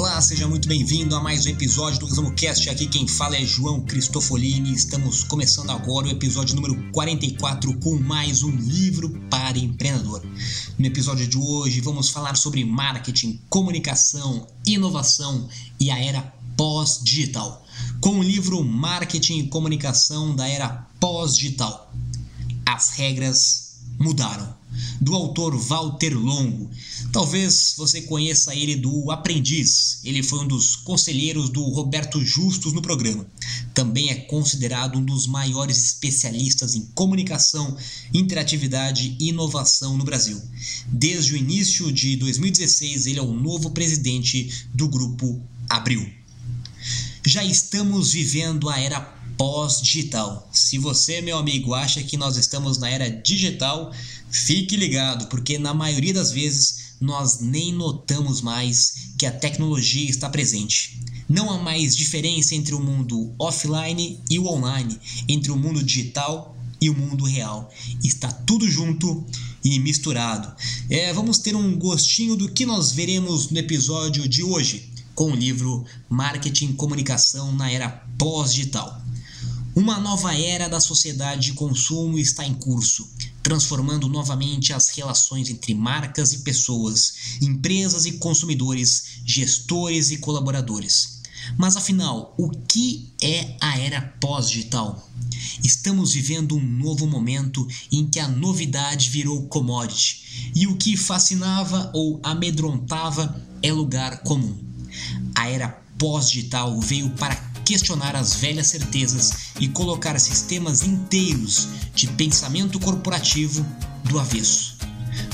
Olá, seja muito bem-vindo a mais um episódio do Resumo Cast. Aqui quem fala é João Cristofolini. Estamos começando agora o episódio número 44 com mais um livro para empreendedor. No episódio de hoje vamos falar sobre marketing, comunicação, inovação e a era pós-digital. Com o livro Marketing e Comunicação da Era Pós-Digital. As regras mudaram do autor Walter Longo. Talvez você conheça ele do Aprendiz. Ele foi um dos conselheiros do Roberto Justus no programa. Também é considerado um dos maiores especialistas em comunicação, interatividade e inovação no Brasil. Desde o início de 2016, ele é o novo presidente do grupo Abril. Já estamos vivendo a era pós-digital. Se você, meu amigo, acha que nós estamos na era digital, Fique ligado, porque na maioria das vezes nós nem notamos mais que a tecnologia está presente. Não há mais diferença entre o mundo offline e o online, entre o mundo digital e o mundo real. Está tudo junto e misturado. É, vamos ter um gostinho do que nós veremos no episódio de hoje, com o livro Marketing e Comunicação na Era Pós-Digital. Uma nova era da sociedade de consumo está em curso transformando novamente as relações entre marcas e pessoas, empresas e consumidores, gestores e colaboradores. Mas afinal, o que é a era pós-digital? Estamos vivendo um novo momento em que a novidade virou commodity e o que fascinava ou amedrontava é lugar comum. A era pós-digital veio para questionar as velhas certezas e colocar sistemas inteiros de pensamento corporativo do avesso.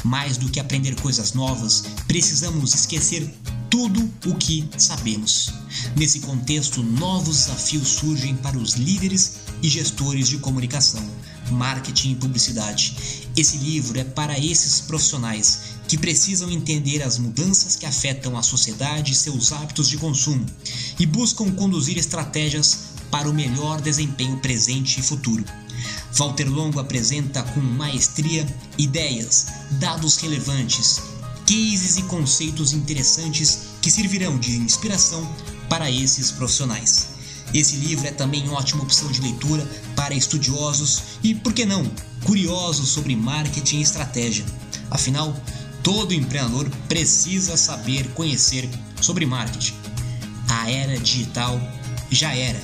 Mais do que aprender coisas novas, precisamos esquecer tudo o que sabemos. Nesse contexto, novos desafios surgem para os líderes e gestores de comunicação, marketing e publicidade. Esse livro é para esses profissionais que precisam entender as mudanças que afetam a sociedade e seus hábitos de consumo e buscam conduzir estratégias para o melhor desempenho presente e futuro. Walter Longo apresenta com maestria ideias, dados relevantes, cases e conceitos interessantes que servirão de inspiração para esses profissionais. Esse livro é também ótima opção de leitura para estudiosos e, por que não, curiosos sobre marketing e estratégia. Afinal, Todo empreendedor precisa saber conhecer sobre marketing. A era digital já era.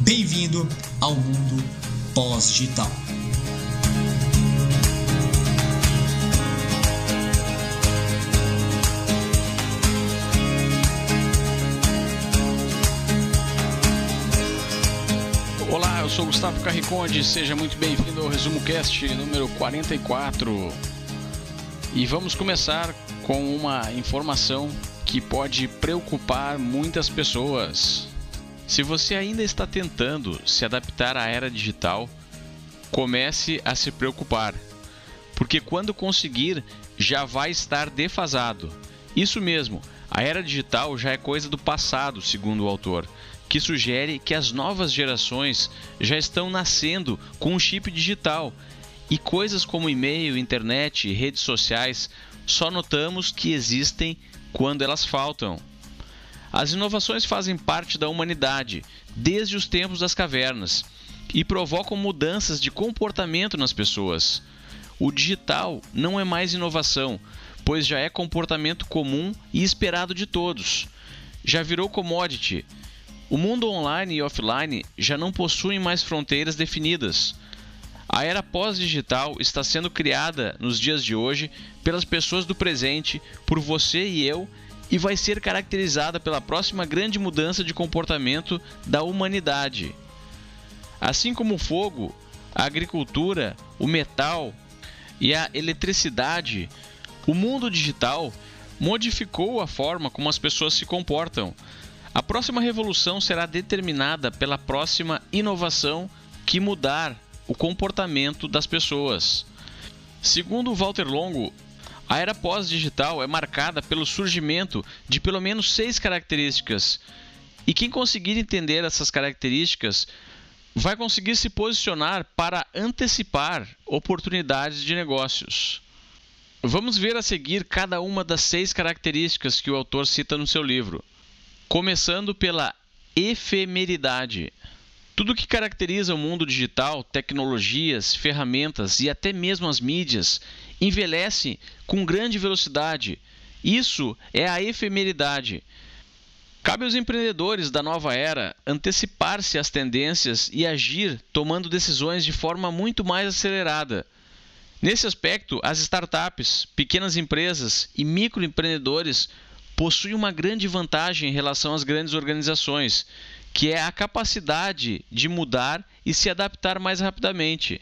Bem-vindo ao mundo pós-digital. Olá, eu sou Gustavo Carriconde, seja muito bem-vindo ao Resumo Cast número 44. E vamos começar com uma informação que pode preocupar muitas pessoas. Se você ainda está tentando se adaptar à era digital, comece a se preocupar, porque quando conseguir, já vai estar defasado. Isso mesmo, a era digital já é coisa do passado, segundo o autor, que sugere que as novas gerações já estão nascendo com um chip digital e coisas como e-mail, internet redes sociais só notamos que existem quando elas faltam. As inovações fazem parte da humanidade desde os tempos das cavernas e provocam mudanças de comportamento nas pessoas. O digital não é mais inovação, pois já é comportamento comum e esperado de todos. Já virou commodity. O mundo online e offline já não possuem mais fronteiras definidas. A era pós-digital está sendo criada nos dias de hoje pelas pessoas do presente, por você e eu, e vai ser caracterizada pela próxima grande mudança de comportamento da humanidade. Assim como o fogo, a agricultura, o metal e a eletricidade, o mundo digital modificou a forma como as pessoas se comportam. A próxima revolução será determinada pela próxima inovação que mudar o comportamento das pessoas. Segundo Walter Longo, a era pós-digital é marcada pelo surgimento de pelo menos seis características. E quem conseguir entender essas características vai conseguir se posicionar para antecipar oportunidades de negócios. Vamos ver a seguir cada uma das seis características que o autor cita no seu livro, começando pela efemeridade. Tudo que caracteriza o mundo digital, tecnologias, ferramentas e até mesmo as mídias envelhece com grande velocidade. Isso é a efemeridade. Cabe aos empreendedores da nova era antecipar-se às tendências e agir tomando decisões de forma muito mais acelerada. Nesse aspecto, as startups, pequenas empresas e microempreendedores possuem uma grande vantagem em relação às grandes organizações, que é a capacidade de mudar e se adaptar mais rapidamente.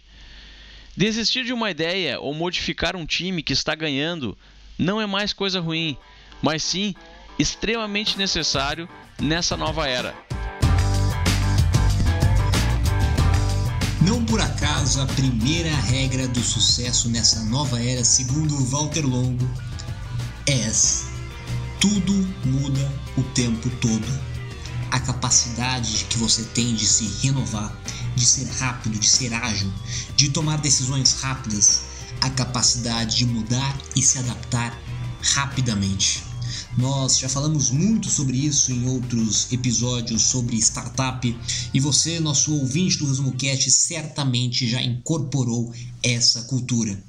Desistir de uma ideia ou modificar um time que está ganhando não é mais coisa ruim, mas sim extremamente necessário nessa nova era. Não por acaso a primeira regra do sucesso nessa nova era, segundo Walter Longo, é essa: tudo muda o tempo todo a capacidade que você tem de se renovar, de ser rápido, de ser ágil, de tomar decisões rápidas, a capacidade de mudar e se adaptar rapidamente. Nós já falamos muito sobre isso em outros episódios sobre startup e você, nosso ouvinte do Resumo Cast, certamente já incorporou essa cultura.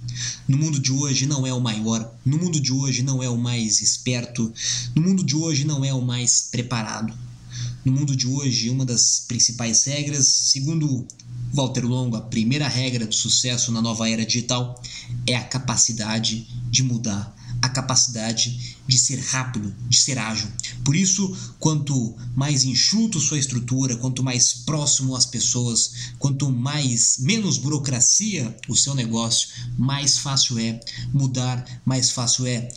No mundo de hoje não é o maior, no mundo de hoje não é o mais esperto, no mundo de hoje não é o mais preparado no mundo de hoje, uma das principais regras, segundo Walter Longo, a primeira regra do sucesso na nova era digital é a capacidade de mudar, a capacidade de ser rápido, de ser ágil. Por isso, quanto mais enxuto sua estrutura, quanto mais próximo às pessoas, quanto mais menos burocracia o seu negócio, mais fácil é mudar, mais fácil é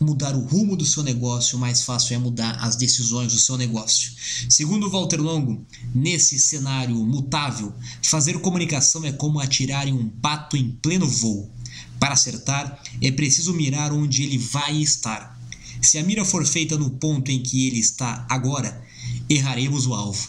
mudar o rumo do seu negócio, mais fácil é mudar as decisões do seu negócio. Segundo Walter Longo, nesse cenário mutável, fazer comunicação é como atirar em um pato em pleno voo. Para acertar, é preciso mirar onde ele vai estar. Se a mira for feita no ponto em que ele está agora, erraremos o alvo.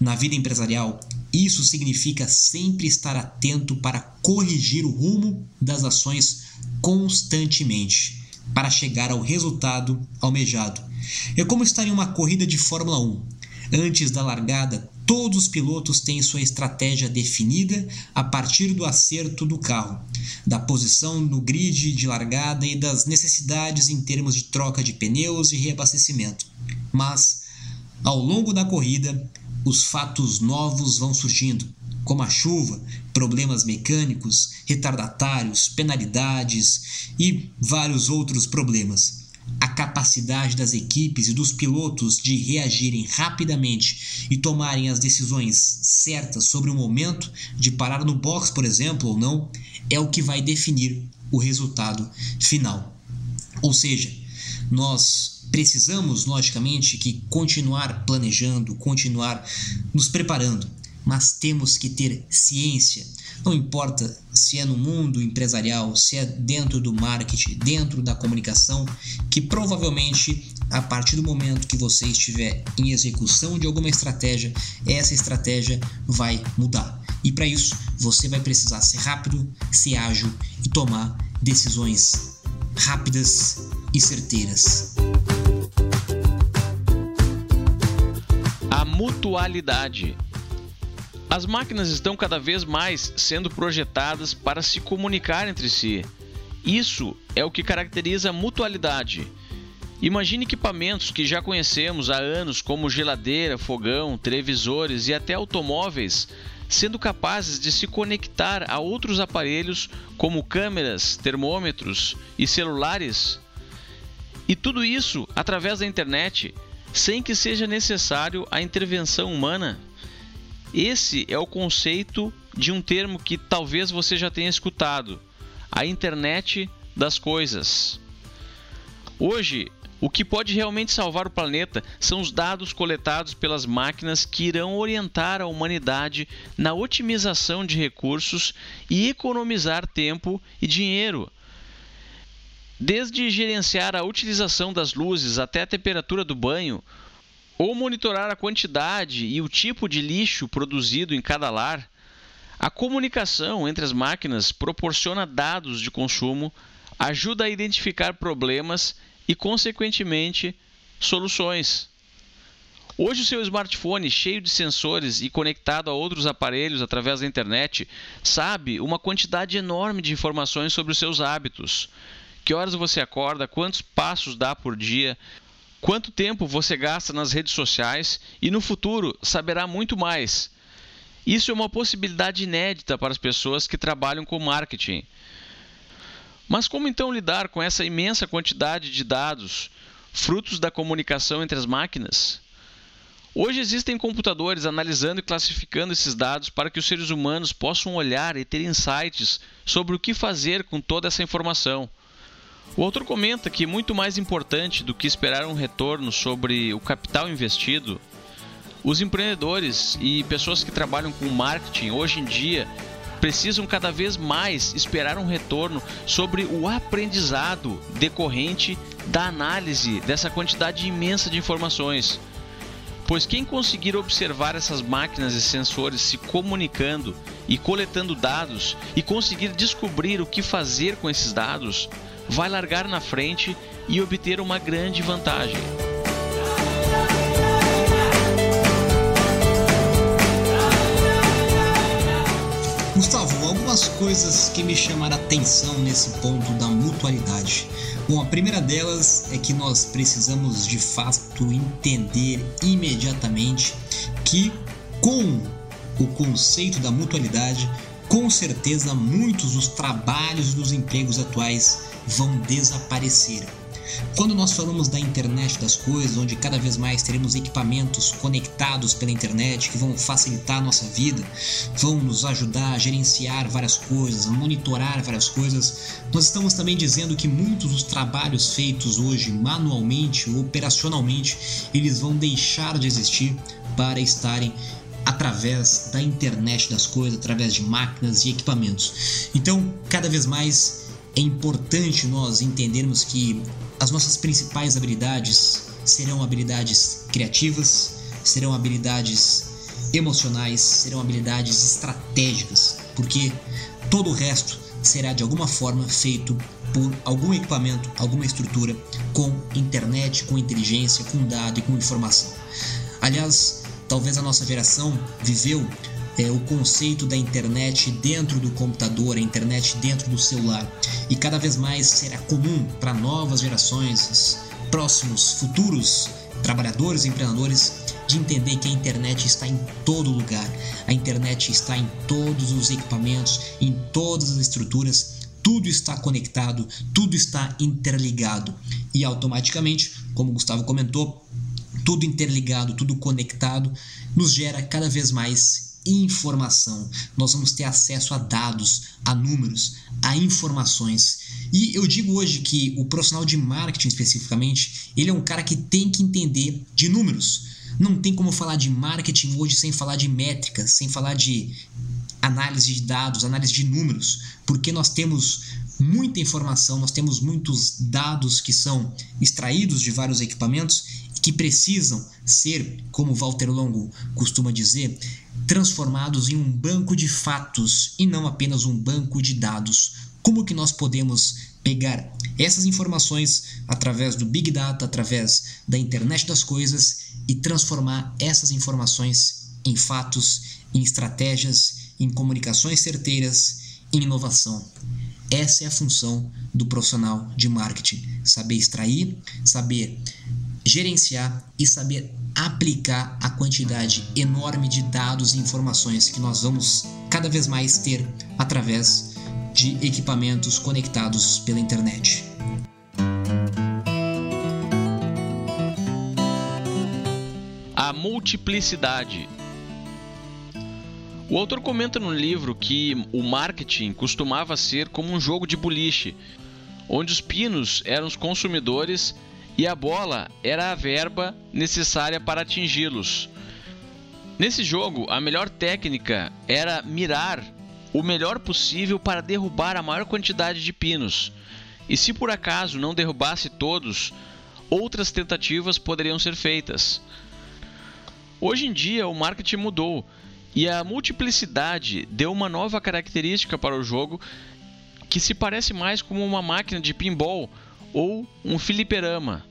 Na vida empresarial, isso significa sempre estar atento para corrigir o rumo das ações constantemente, para chegar ao resultado almejado. É como estar em uma corrida de Fórmula 1. Antes da largada, Todos os pilotos têm sua estratégia definida a partir do acerto do carro, da posição no grid de largada e das necessidades em termos de troca de pneus e reabastecimento. Mas, ao longo da corrida, os fatos novos vão surgindo, como a chuva, problemas mecânicos, retardatários, penalidades e vários outros problemas a capacidade das equipes e dos pilotos de reagirem rapidamente e tomarem as decisões certas sobre o momento de parar no box, por exemplo, ou não, é o que vai definir o resultado final. Ou seja, nós precisamos, logicamente, que continuar planejando, continuar nos preparando, mas temos que ter ciência não importa se é no mundo empresarial, se é dentro do marketing, dentro da comunicação, que provavelmente a partir do momento que você estiver em execução de alguma estratégia, essa estratégia vai mudar. E para isso, você vai precisar ser rápido, ser ágil e tomar decisões rápidas e certeiras. A mutualidade as máquinas estão cada vez mais sendo projetadas para se comunicar entre si. Isso é o que caracteriza a mutualidade. Imagine equipamentos que já conhecemos há anos, como geladeira, fogão, televisores e até automóveis, sendo capazes de se conectar a outros aparelhos como câmeras, termômetros e celulares. E tudo isso através da internet, sem que seja necessário a intervenção humana. Esse é o conceito de um termo que talvez você já tenha escutado: a internet das coisas. Hoje, o que pode realmente salvar o planeta são os dados coletados pelas máquinas que irão orientar a humanidade na otimização de recursos e economizar tempo e dinheiro. Desde gerenciar a utilização das luzes até a temperatura do banho, ou monitorar a quantidade e o tipo de lixo produzido em cada lar, a comunicação entre as máquinas proporciona dados de consumo, ajuda a identificar problemas e, consequentemente, soluções. Hoje, o seu smartphone, cheio de sensores e conectado a outros aparelhos através da internet, sabe uma quantidade enorme de informações sobre os seus hábitos. Que horas você acorda, quantos passos dá por dia, quanto tempo você gasta nas redes sociais e no futuro saberá muito mais. Isso é uma possibilidade inédita para as pessoas que trabalham com marketing. Mas como então lidar com essa imensa quantidade de dados, frutos da comunicação entre as máquinas? Hoje existem computadores analisando e classificando esses dados para que os seres humanos possam olhar e ter insights sobre o que fazer com toda essa informação. O autor comenta que muito mais importante do que esperar um retorno sobre o capital investido, os empreendedores e pessoas que trabalham com marketing hoje em dia precisam cada vez mais esperar um retorno sobre o aprendizado decorrente da análise dessa quantidade imensa de informações. Pois quem conseguir observar essas máquinas e sensores se comunicando e coletando dados e conseguir descobrir o que fazer com esses dados, vai largar na frente e obter uma grande vantagem. Gustavo, algumas coisas que me chamaram a atenção nesse ponto da mutualidade. Bom, a primeira delas é que nós precisamos de fato entender imediatamente que com o conceito da mutualidade, com certeza muitos dos trabalhos e dos empregos atuais vão desaparecer. Quando nós falamos da internet das coisas, onde cada vez mais teremos equipamentos conectados pela internet que vão facilitar a nossa vida, vão nos ajudar a gerenciar várias coisas, a monitorar várias coisas, nós estamos também dizendo que muitos dos trabalhos feitos hoje manualmente operacionalmente, eles vão deixar de existir para estarem através da internet das coisas, através de máquinas e equipamentos. Então, cada vez mais é importante nós entendermos que as nossas principais habilidades serão habilidades criativas, serão habilidades emocionais, serão habilidades estratégicas, porque todo o resto será de alguma forma feito por algum equipamento, alguma estrutura com internet, com inteligência, com dado e com informação. Aliás, talvez a nossa geração viveu é, o conceito da internet dentro do computador, a internet dentro do celular. E cada vez mais será comum para novas gerações, próximos, futuros trabalhadores e empreendedores de entender que a internet está em todo lugar. A internet está em todos os equipamentos, em todas as estruturas. Tudo está conectado, tudo está interligado e automaticamente, como o Gustavo comentou, tudo interligado, tudo conectado, nos gera cada vez mais informação. Nós vamos ter acesso a dados, a números, a informações. E eu digo hoje que o profissional de marketing especificamente, ele é um cara que tem que entender de números. Não tem como falar de marketing hoje sem falar de métricas, sem falar de análise de dados, análise de números, porque nós temos muita informação, nós temos muitos dados que são extraídos de vários equipamentos que precisam ser, como Walter Longo costuma dizer, transformados em um banco de fatos e não apenas um banco de dados. Como que nós podemos pegar essas informações através do Big Data, através da internet das coisas e transformar essas informações em fatos, em estratégias, em comunicações certeiras, em inovação. Essa é a função do profissional de marketing: saber extrair, saber gerenciar e saber aplicar a quantidade enorme de dados e informações que nós vamos cada vez mais ter através de equipamentos conectados pela internet. A multiplicidade. O autor comenta no livro que o marketing costumava ser como um jogo de boliche, onde os pinos eram os consumidores e a bola era a verba necessária para atingi-los. Nesse jogo, a melhor técnica era mirar o melhor possível para derrubar a maior quantidade de pinos. E se por acaso não derrubasse todos, outras tentativas poderiam ser feitas. Hoje em dia, o marketing mudou e a multiplicidade deu uma nova característica para o jogo que se parece mais como uma máquina de pinball ou um fliperama.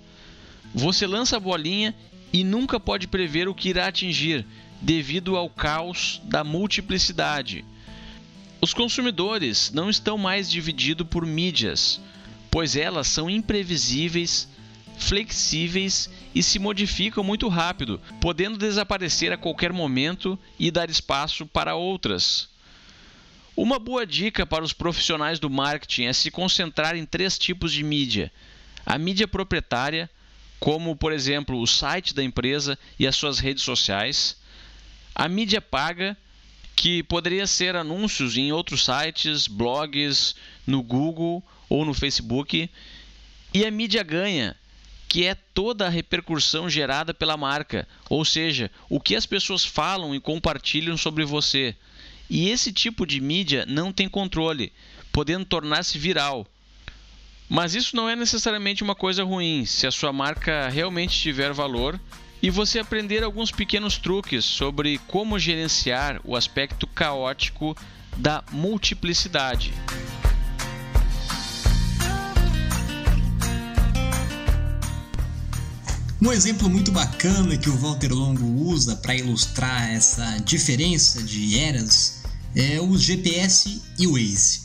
Você lança a bolinha e nunca pode prever o que irá atingir, devido ao caos da multiplicidade. Os consumidores não estão mais divididos por mídias, pois elas são imprevisíveis, flexíveis e se modificam muito rápido, podendo desaparecer a qualquer momento e dar espaço para outras. Uma boa dica para os profissionais do marketing é se concentrar em três tipos de mídia: a mídia proprietária, como por exemplo o site da empresa e as suas redes sociais, a mídia paga, que poderia ser anúncios em outros sites, blogs, no Google ou no Facebook, e a mídia ganha, que é toda a repercussão gerada pela marca, ou seja, o que as pessoas falam e compartilham sobre você. E esse tipo de mídia não tem controle, podendo tornar-se viral. Mas isso não é necessariamente uma coisa ruim, se a sua marca realmente tiver valor e você aprender alguns pequenos truques sobre como gerenciar o aspecto caótico da multiplicidade. Um exemplo muito bacana que o Walter Longo usa para ilustrar essa diferença de eras é o GPS e o Waze.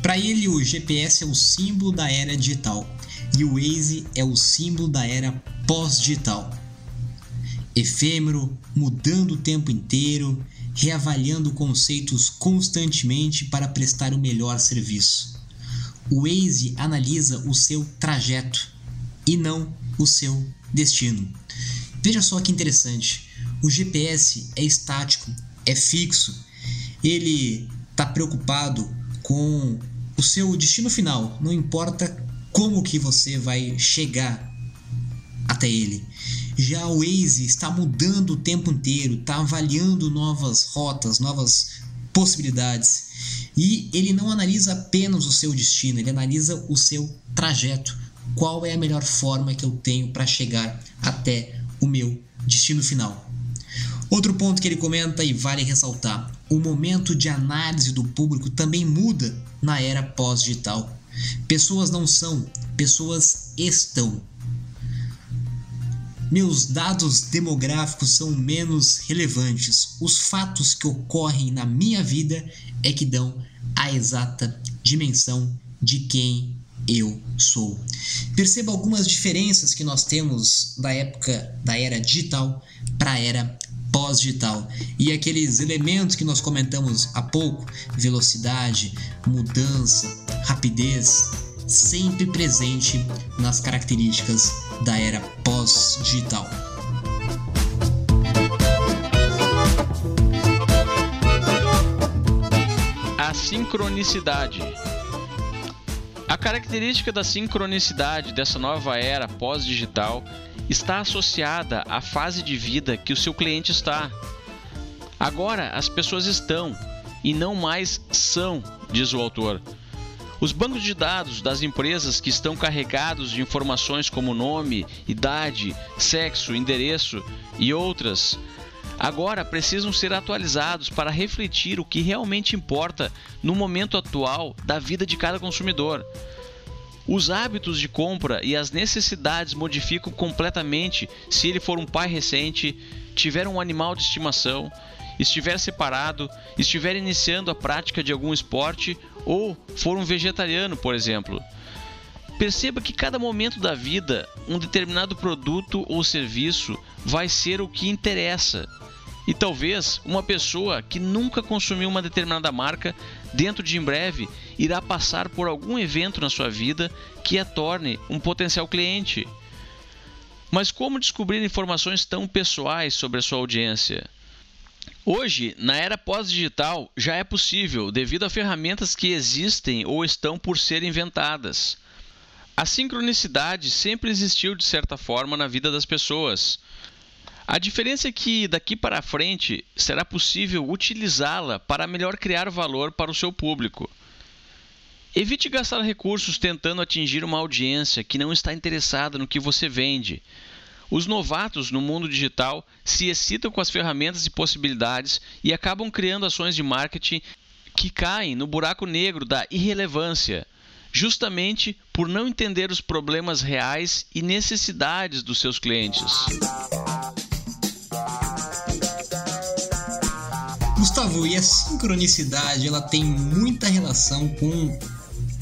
Para ele, o GPS é o símbolo da era digital e o Waze é o símbolo da era pós-digital. Efêmero, mudando o tempo inteiro, reavaliando conceitos constantemente para prestar o melhor serviço. O Waze analisa o seu trajeto e não o seu destino. Veja só que interessante. O GPS é estático, é fixo ele está preocupado com o seu destino final, não importa como que você vai chegar até ele. Já o Waze está mudando o tempo inteiro, está avaliando novas rotas, novas possibilidades. E ele não analisa apenas o seu destino, ele analisa o seu trajeto. Qual é a melhor forma que eu tenho para chegar até o meu destino final? Outro ponto que ele comenta e vale ressaltar: o momento de análise do público também muda na era pós-digital. Pessoas não são, pessoas estão. Meus dados demográficos são menos relevantes. Os fatos que ocorrem na minha vida é que dão a exata dimensão de quem eu sou. Perceba algumas diferenças que nós temos da época da era digital para a era pós-digital. E aqueles elementos que nós comentamos há pouco, velocidade, mudança, rapidez, sempre presente nas características da era pós-digital. A sincronicidade. A característica da sincronicidade dessa nova era pós-digital está associada à fase de vida que o seu cliente está. Agora as pessoas estão e não mais são, diz o autor. Os bancos de dados das empresas que estão carregados de informações como nome, idade, sexo, endereço e outras, agora precisam ser atualizados para refletir o que realmente importa no momento atual da vida de cada consumidor. Os hábitos de compra e as necessidades modificam completamente se ele for um pai recente, tiver um animal de estimação, estiver separado, estiver iniciando a prática de algum esporte ou for um vegetariano, por exemplo. Perceba que cada momento da vida, um determinado produto ou serviço vai ser o que interessa. E talvez uma pessoa que nunca consumiu uma determinada marca, dentro de em breve, irá passar por algum evento na sua vida que a torne um potencial cliente. Mas como descobrir informações tão pessoais sobre a sua audiência? Hoje, na era pós-digital, já é possível devido a ferramentas que existem ou estão por ser inventadas. A sincronicidade sempre existiu de certa forma na vida das pessoas. A diferença é que daqui para frente será possível utilizá-la para melhor criar valor para o seu público. Evite gastar recursos tentando atingir uma audiência que não está interessada no que você vende. Os novatos no mundo digital se excitam com as ferramentas e possibilidades e acabam criando ações de marketing que caem no buraco negro da irrelevância, justamente por não entender os problemas reais e necessidades dos seus clientes. Gustavo, e a sincronicidade ela tem muita relação com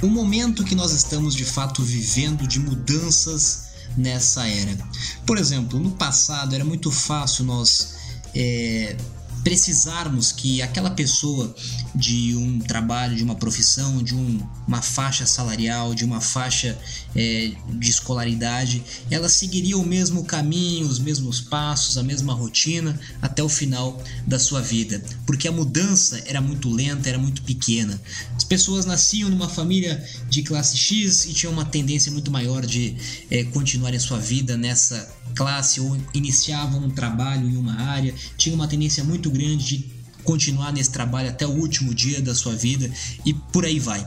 o momento que nós estamos de fato vivendo de mudanças nessa era. Por exemplo, no passado era muito fácil nós é, precisarmos que aquela pessoa de um trabalho, de uma profissão, de um, uma faixa salarial, de uma faixa é, de escolaridade, ela seguiria o mesmo caminho, os mesmos passos, a mesma rotina até o final da sua vida, porque a mudança era muito lenta, era muito pequena. As pessoas nasciam numa família de classe X e tinham uma tendência muito maior de é, continuarem sua vida nessa classe ou iniciavam um trabalho em uma área, tinham uma tendência muito grande de continuar nesse trabalho até o último dia da sua vida e por aí vai.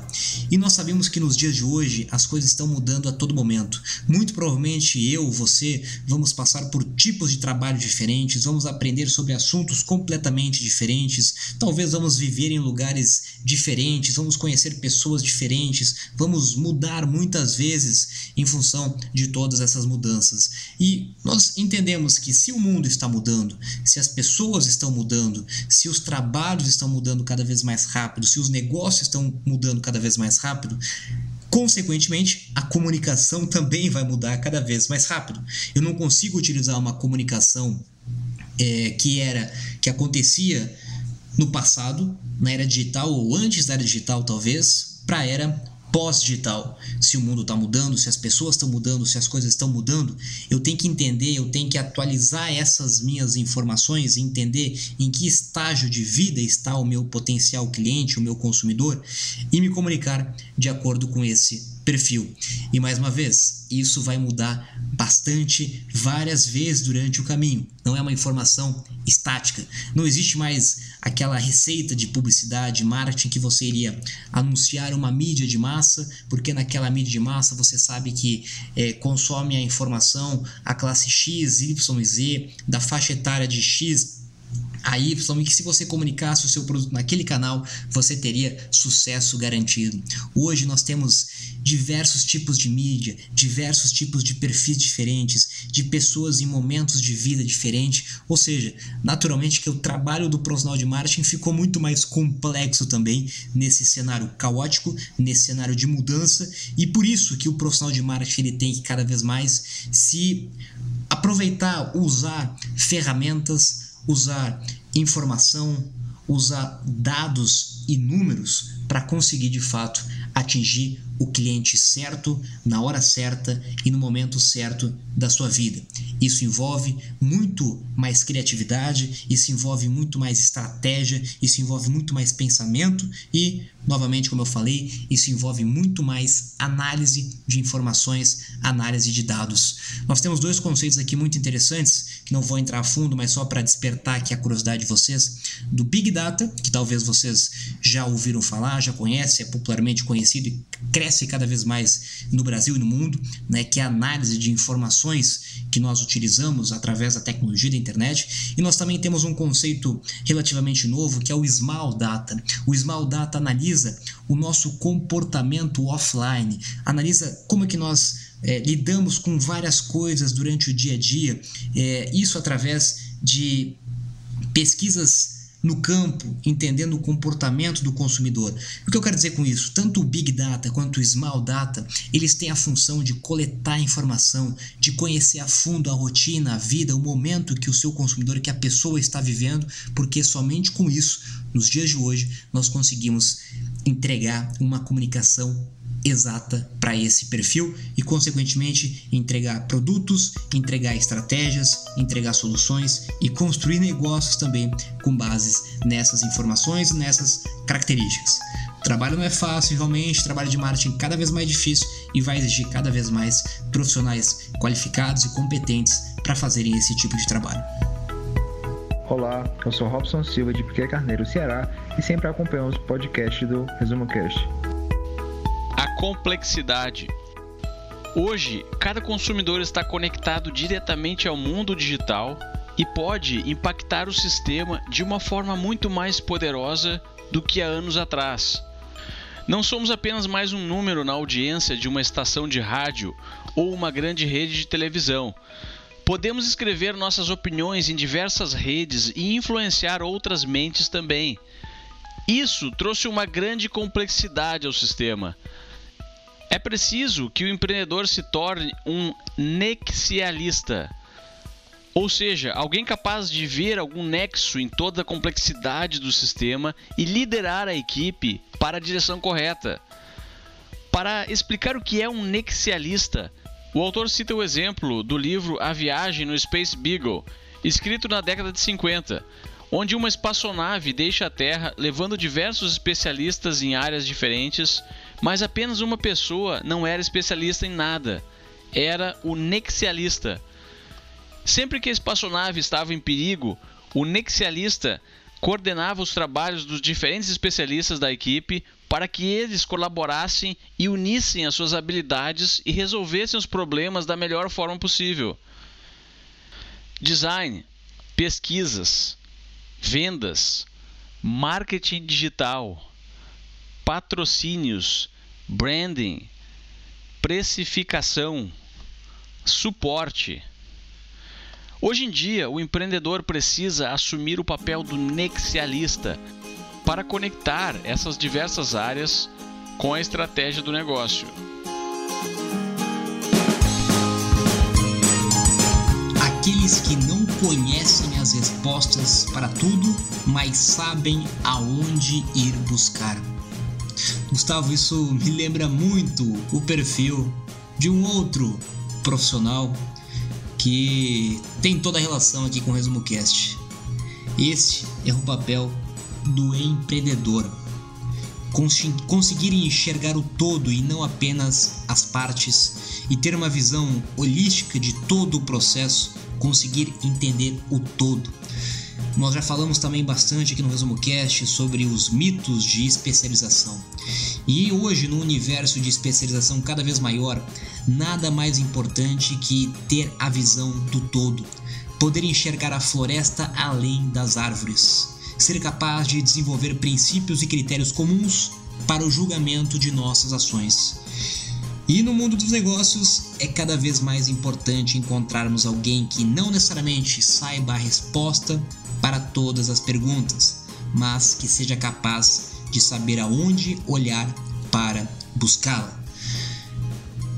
E nós sabemos que nos dias de hoje as coisas estão mudando a todo momento. Muito provavelmente eu, você, vamos passar por tipos de trabalho diferentes, vamos aprender sobre assuntos completamente diferentes, talvez vamos viver em lugares diferentes, vamos conhecer pessoas diferentes, vamos mudar muitas vezes em função de todas essas mudanças. E nós entendemos que se o mundo está mudando, se as pessoas estão mudando, se os trabalhos estão mudando cada vez mais rápido, se os negócios estão mudando cada vez mais rápido, consequentemente, a comunicação também vai mudar cada vez mais rápido. Eu não consigo utilizar uma comunicação é, que era que acontecia no passado, na era digital ou antes da era digital, talvez, para a era pós-digital. Se o mundo está mudando, se as pessoas estão mudando, se as coisas estão mudando, eu tenho que entender, eu tenho que atualizar essas minhas informações e entender em que estágio de vida está o meu potencial cliente, o meu consumidor e me comunicar de acordo com esse perfil. E mais uma vez, isso vai mudar bastante várias vezes durante o caminho. Não é uma informação estática. Não existe mais aquela receita de publicidade, marketing que você iria anunciar uma mídia de massa, porque naquela mídia de massa você sabe que é, consome a informação a classe X, Y Z, da faixa etária de X a Y e que se você comunicasse o seu produto naquele canal, você teria sucesso garantido. Hoje nós temos diversos tipos de mídia, diversos tipos de perfis diferentes, de pessoas em momentos de vida diferentes, ou seja, naturalmente que o trabalho do profissional de marketing ficou muito mais complexo também nesse cenário caótico, nesse cenário de mudança, e por isso que o profissional de marketing ele tem que cada vez mais se aproveitar, usar ferramentas usar informação, usar dados e números para conseguir de fato atingir o cliente certo, na hora certa e no momento certo da sua vida. Isso envolve muito mais criatividade, isso envolve muito mais estratégia, isso envolve muito mais pensamento e, novamente, como eu falei, isso envolve muito mais análise de informações, análise de dados. Nós temos dois conceitos aqui muito interessantes, que não vou entrar a fundo, mas só para despertar aqui a curiosidade de vocês, do Big Data, que talvez vocês já ouviram falar, já conhecem, é popularmente conhecido e cresce cada vez mais no Brasil e no mundo, né, que é a análise de informações que nós utilizamos através da tecnologia da internet. E nós também temos um conceito relativamente novo que é o Small Data. O Small Data analisa o nosso comportamento offline, analisa como é que nós é, lidamos com várias coisas durante o dia a dia, é, isso através de pesquisas no campo, entendendo o comportamento do consumidor. O que eu quero dizer com isso? Tanto o Big Data quanto o Small Data, eles têm a função de coletar informação, de conhecer a fundo a rotina, a vida, o momento que o seu consumidor, que a pessoa está vivendo, porque somente com isso, nos dias de hoje, nós conseguimos entregar uma comunicação exata para esse perfil e, consequentemente, entregar produtos, entregar estratégias, entregar soluções e construir negócios também com bases nessas informações nessas características. O trabalho não é fácil, realmente, trabalho de marketing cada vez mais difícil e vai exigir cada vez mais profissionais qualificados e competentes para fazerem esse tipo de trabalho. Olá, eu sou Robson Silva de Piquet Carneiro, Ceará e sempre acompanho os podcasts do Resumo Cast complexidade. Hoje, cada consumidor está conectado diretamente ao mundo digital e pode impactar o sistema de uma forma muito mais poderosa do que há anos atrás. Não somos apenas mais um número na audiência de uma estação de rádio ou uma grande rede de televisão. Podemos escrever nossas opiniões em diversas redes e influenciar outras mentes também. Isso trouxe uma grande complexidade ao sistema. É preciso que o empreendedor se torne um nexialista, ou seja, alguém capaz de ver algum nexo em toda a complexidade do sistema e liderar a equipe para a direção correta. Para explicar o que é um nexialista, o autor cita o exemplo do livro A Viagem no Space Beagle, escrito na década de 50, onde uma espaçonave deixa a Terra levando diversos especialistas em áreas diferentes mas apenas uma pessoa não era especialista em nada. Era o nexialista. Sempre que a espaçonave estava em perigo, o nexialista coordenava os trabalhos dos diferentes especialistas da equipe para que eles colaborassem e unissem as suas habilidades e resolvessem os problemas da melhor forma possível. Design, pesquisas, vendas, marketing digital, patrocínios, branding, precificação, suporte. Hoje em dia, o empreendedor precisa assumir o papel do nexialista para conectar essas diversas áreas com a estratégia do negócio. Aqueles que não conhecem as respostas para tudo, mas sabem aonde ir buscar. Gustavo, isso me lembra muito o perfil de um outro profissional que tem toda a relação aqui com o Resumo Cast. Este é o papel do empreendedor. Conseguir enxergar o todo e não apenas as partes, e ter uma visão holística de todo o processo, conseguir entender o todo. Nós já falamos também bastante aqui no Resumo Cast sobre os mitos de especialização. E hoje, no universo de especialização cada vez maior, nada mais importante que ter a visão do todo, poder enxergar a floresta além das árvores, ser capaz de desenvolver princípios e critérios comuns para o julgamento de nossas ações. E no mundo dos negócios é cada vez mais importante encontrarmos alguém que não necessariamente saiba a resposta para todas as perguntas, mas que seja capaz de saber aonde olhar para buscá-la.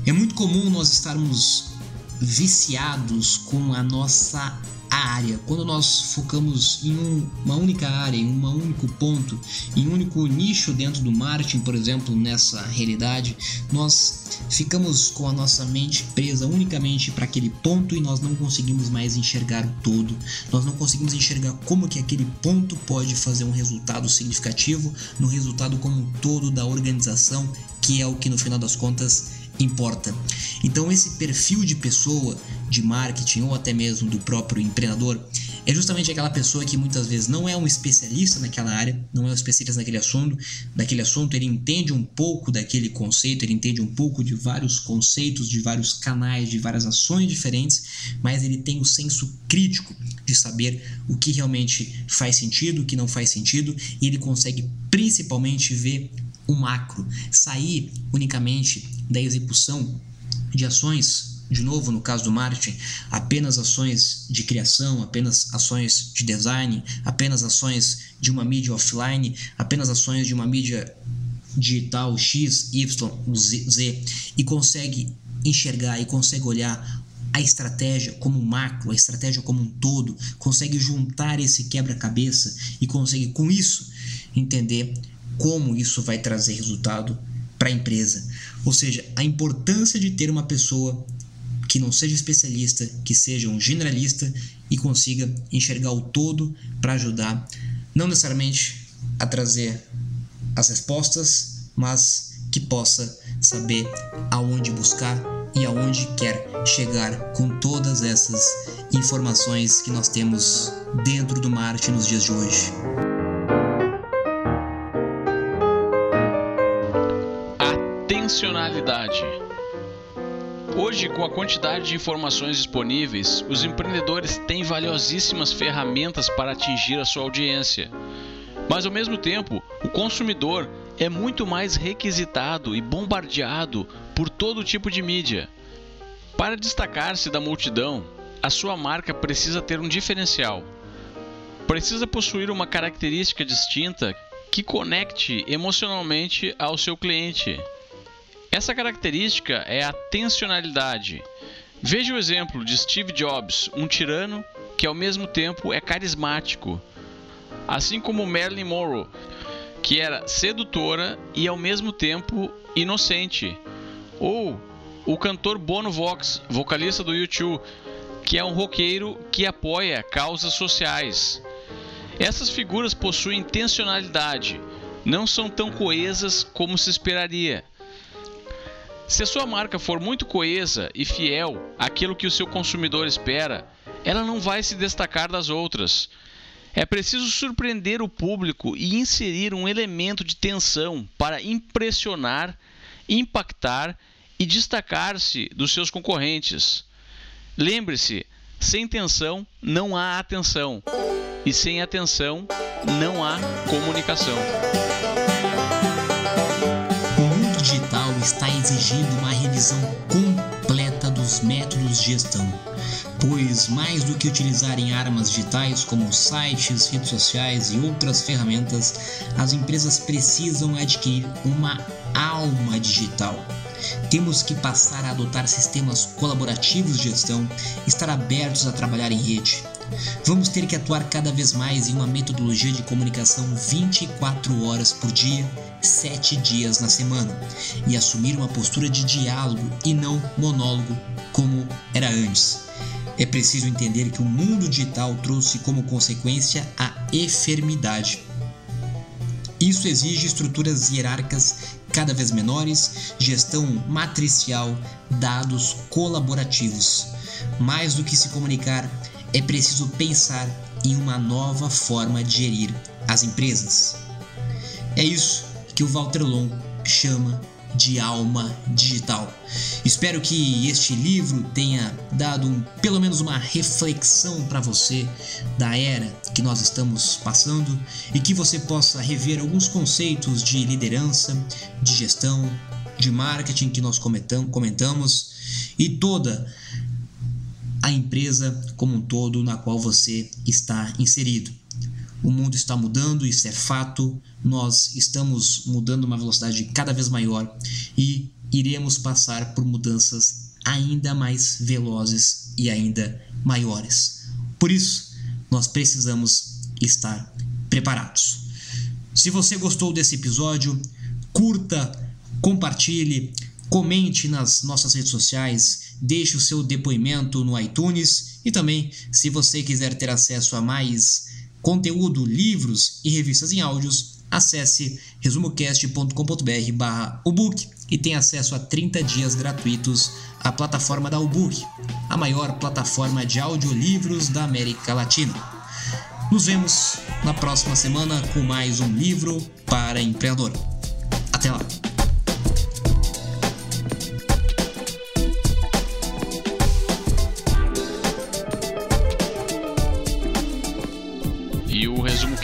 É muito comum nós estarmos viciados com a nossa área, quando nós focamos em um, uma única área, em um único ponto, em um único nicho dentro do marketing, por exemplo, nessa realidade, nós ficamos com a nossa mente presa unicamente para aquele ponto e nós não conseguimos mais enxergar o todo. Nós não conseguimos enxergar como que aquele ponto pode fazer um resultado significativo no resultado como um todo da organização, que é o que no final das contas importa. Então, esse perfil de pessoa de marketing ou até mesmo do próprio empreendedor é justamente aquela pessoa que muitas vezes não é um especialista naquela área, não é um especialista naquele assunto, daquele assunto, ele entende um pouco daquele conceito, ele entende um pouco de vários conceitos, de vários canais, de várias ações diferentes, mas ele tem o senso crítico de saber o que realmente faz sentido, o que não faz sentido, e ele consegue principalmente ver o macro, sair unicamente da execução de ações, de novo no caso do marketing, apenas ações de criação, apenas ações de design, apenas ações de uma mídia offline, apenas ações de uma mídia digital X, Y, Z, e consegue enxergar e consegue olhar a estratégia como macro, a estratégia como um todo, consegue juntar esse quebra-cabeça e consegue com isso entender como isso vai trazer resultado para a empresa. Ou seja, a importância de ter uma pessoa que não seja especialista, que seja um generalista e consiga enxergar o todo para ajudar, não necessariamente a trazer as respostas, mas que possa saber aonde buscar e aonde quer chegar com todas essas informações que nós temos dentro do marketing nos dias de hoje. Atencionalidade. Hoje, com a quantidade de informações disponíveis, os empreendedores têm valiosíssimas ferramentas para atingir a sua audiência. Mas ao mesmo tempo, o consumidor é muito mais requisitado e bombardeado por todo tipo de mídia. Para destacar-se da multidão, a sua marca precisa ter um diferencial. Precisa possuir uma característica distinta que conecte emocionalmente ao seu cliente. Essa característica é a tensionalidade. Veja o exemplo de Steve Jobs, um tirano que ao mesmo tempo é carismático, assim como Marilyn Monroe, que era sedutora e ao mesmo tempo inocente. Ou o cantor Bono Vox, vocalista do U2, que é um roqueiro que apoia causas sociais. Essas figuras possuem intencionalidade, não são tão coesas como se esperaria. Se a sua marca for muito coesa e fiel àquilo que o seu consumidor espera, ela não vai se destacar das outras. É preciso surpreender o público e inserir um elemento de tensão para impressionar, impactar e destacar-se dos seus concorrentes. Lembre-se, sem tensão não há atenção, e sem atenção não há comunicação. Exigindo uma revisão completa dos métodos de gestão pois mais do que utilizarem armas digitais como sites, redes sociais e outras ferramentas, as empresas precisam adquirir uma alma digital. Temos que passar a adotar sistemas colaborativos de gestão, estar abertos a trabalhar em rede. Vamos ter que atuar cada vez mais em uma metodologia de comunicação 24 horas por dia, 7 dias na semana, e assumir uma postura de diálogo e não monólogo como era antes. É preciso entender que o mundo digital trouxe como consequência a enfermidade. Isso exige estruturas hierárquicas cada vez menores, gestão matricial, dados colaborativos. Mais do que se comunicar, é preciso pensar em uma nova forma de gerir as empresas. É isso que o Walter Long chama de alma digital. Espero que este livro tenha dado um, pelo menos uma reflexão para você da era que nós estamos passando e que você possa rever alguns conceitos de liderança, de gestão, de marketing que nós comentamos e toda a empresa como um todo na qual você está inserido. O mundo está mudando, isso é fato. Nós estamos mudando uma velocidade cada vez maior e iremos passar por mudanças ainda mais velozes e ainda maiores. Por isso, nós precisamos estar preparados. Se você gostou desse episódio, curta, compartilhe, comente nas nossas redes sociais, deixe o seu depoimento no iTunes e também, se você quiser ter acesso a mais conteúdo, livros e revistas em áudios, acesse resumocast.com.br barra book e tenha acesso a 30 dias gratuitos à plataforma da Ubook, a maior plataforma de audiolivros da América Latina. Nos vemos na próxima semana com mais um livro para empreendedor. Até lá!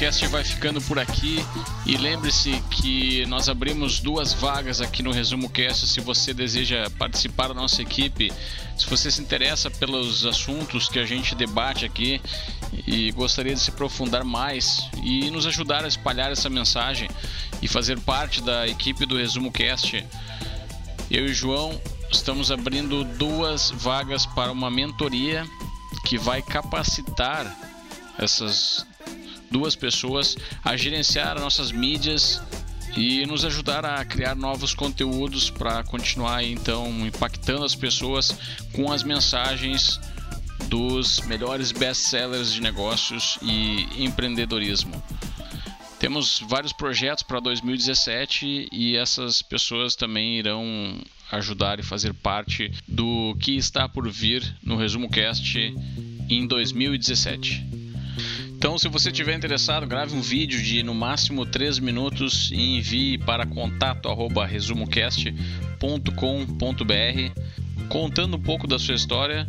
Podcast vai ficando por aqui e lembre-se que nós abrimos duas vagas aqui no Resumo Cast se você deseja participar da nossa equipe, se você se interessa pelos assuntos que a gente debate aqui e gostaria de se aprofundar mais e nos ajudar a espalhar essa mensagem e fazer parte da equipe do Resumo Cast. Eu e João estamos abrindo duas vagas para uma mentoria que vai capacitar essas duas pessoas a gerenciar nossas mídias e nos ajudar a criar novos conteúdos para continuar então impactando as pessoas com as mensagens dos melhores best-sellers de negócios e empreendedorismo. Temos vários projetos para 2017 e essas pessoas também irão ajudar e fazer parte do que está por vir no Resumo Cast em 2017. Então, se você estiver interessado, grave um vídeo de no máximo 3 minutos e envie para contato@resumocast.com.br contando um pouco da sua história,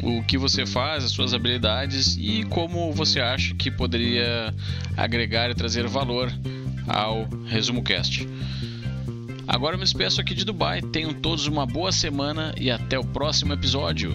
o que você faz, as suas habilidades e como você acha que poderia agregar e trazer valor ao Resumo Cast. Agora eu me despeço aqui de Dubai. Tenham todos uma boa semana e até o próximo episódio.